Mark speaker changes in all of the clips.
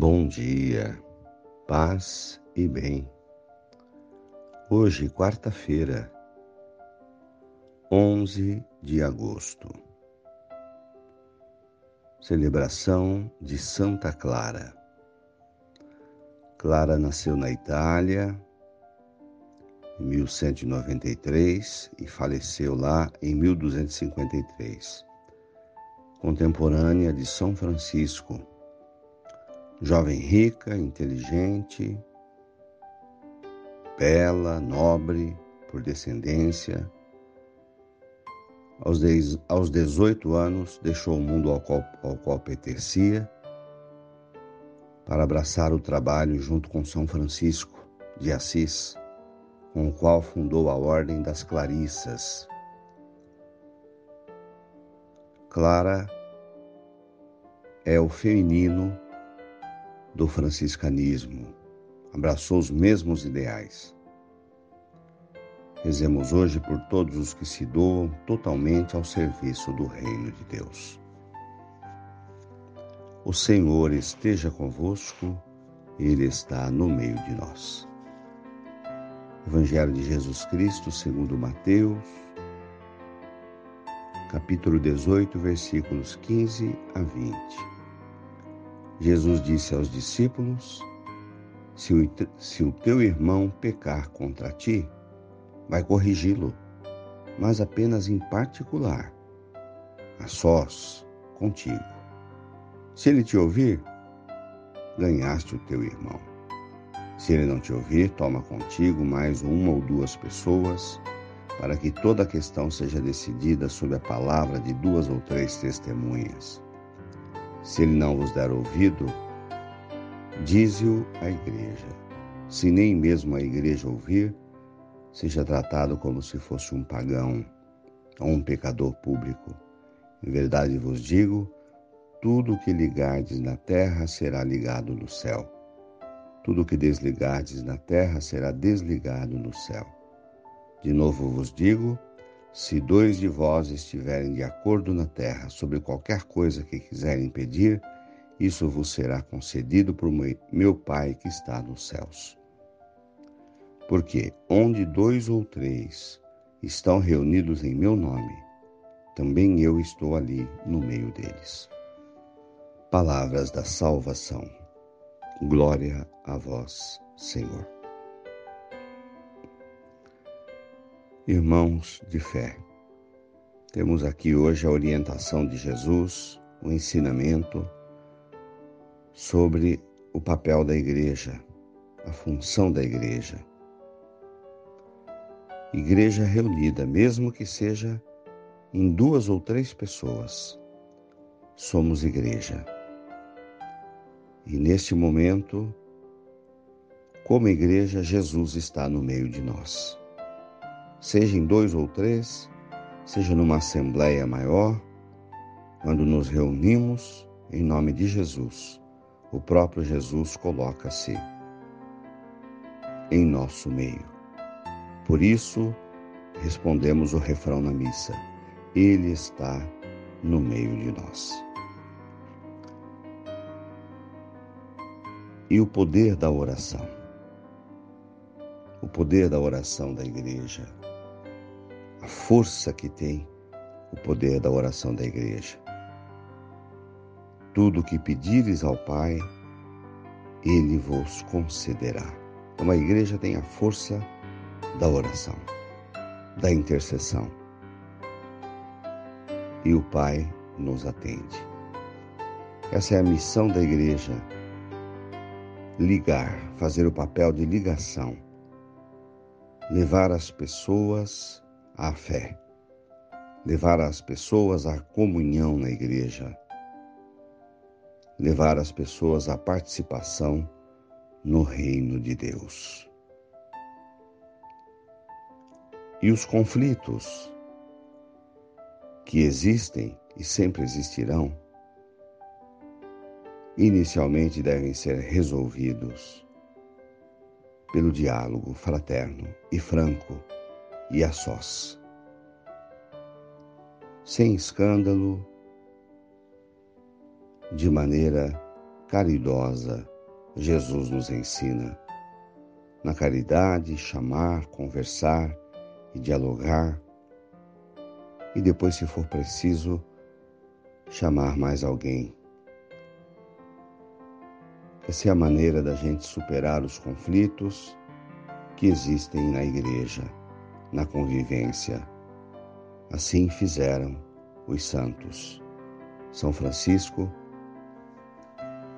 Speaker 1: Bom dia, paz e bem. Hoje, quarta-feira, 11 de agosto. Celebração de Santa Clara. Clara nasceu na Itália em 1193 e faleceu lá em 1253. Contemporânea de São Francisco Jovem rica, inteligente, bela, nobre, por descendência. Aos, dez, aos 18 anos, deixou o mundo ao qual, ao qual pertencia para abraçar o trabalho junto com São Francisco de Assis, com o qual fundou a Ordem das Clarissas. Clara é o feminino do franciscanismo, abraçou os mesmos ideais. Rezemos hoje por todos os que se doam totalmente ao serviço do Reino de Deus. O Senhor esteja convosco, Ele está no meio de nós. Evangelho de Jesus Cristo, segundo Mateus, capítulo 18, versículos 15 a 20. Jesus disse aos discípulos: se o, se o teu irmão pecar contra ti, vai corrigi-lo, mas apenas em particular, a sós, contigo. Se ele te ouvir, ganhaste o teu irmão. Se ele não te ouvir, toma contigo mais uma ou duas pessoas, para que toda a questão seja decidida sob a palavra de duas ou três testemunhas. Se ele não vos der ouvido, dize-o à igreja. Se nem mesmo a igreja ouvir, seja tratado como se fosse um pagão ou um pecador público. Em verdade vos digo, tudo o que ligardes na terra será ligado no céu. Tudo o que desligardes na terra será desligado no céu. De novo vos digo, se dois de vós estiverem de acordo na terra sobre qualquer coisa que quiserem pedir, isso vos será concedido por meu Pai que está nos céus. Porque onde dois ou três estão reunidos em meu nome, também eu estou ali no meio deles. Palavras da salvação. Glória a vós, Senhor. Irmãos de fé, temos aqui hoje a orientação de Jesus, o ensinamento sobre o papel da igreja, a função da igreja. Igreja reunida, mesmo que seja em duas ou três pessoas, somos igreja. E neste momento, como igreja, Jesus está no meio de nós seja em dois ou três, seja numa assembleia maior, quando nos reunimos em nome de Jesus, o próprio Jesus coloca-se em nosso meio. Por isso, respondemos o refrão na missa: Ele está no meio de nós. E o poder da oração. O poder da oração da igreja a força que tem o poder da oração da igreja. Tudo o que pedires ao Pai, Ele vos concederá. Então a igreja tem a força da oração, da intercessão. E o Pai nos atende. Essa é a missão da igreja: ligar, fazer o papel de ligação, levar as pessoas à fé, levar as pessoas à comunhão na igreja, levar as pessoas à participação no reino de Deus. E os conflitos que existem e sempre existirão, inicialmente devem ser resolvidos pelo diálogo fraterno e franco e a sós. Sem escândalo, de maneira caridosa Jesus nos ensina. Na caridade, chamar, conversar e dialogar. E depois, se for preciso, chamar mais alguém. Essa é a maneira da gente superar os conflitos que existem na igreja, na convivência. Assim fizeram os santos, São Francisco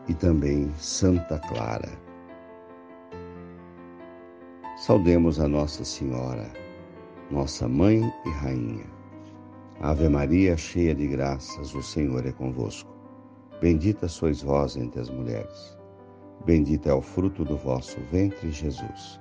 Speaker 1: e também Santa Clara. Saudemos a Nossa Senhora, nossa Mãe e Rainha. Ave Maria, cheia de graças, o Senhor é convosco. Bendita sois vós entre as mulheres. Bendito é o fruto do vosso ventre, Jesus.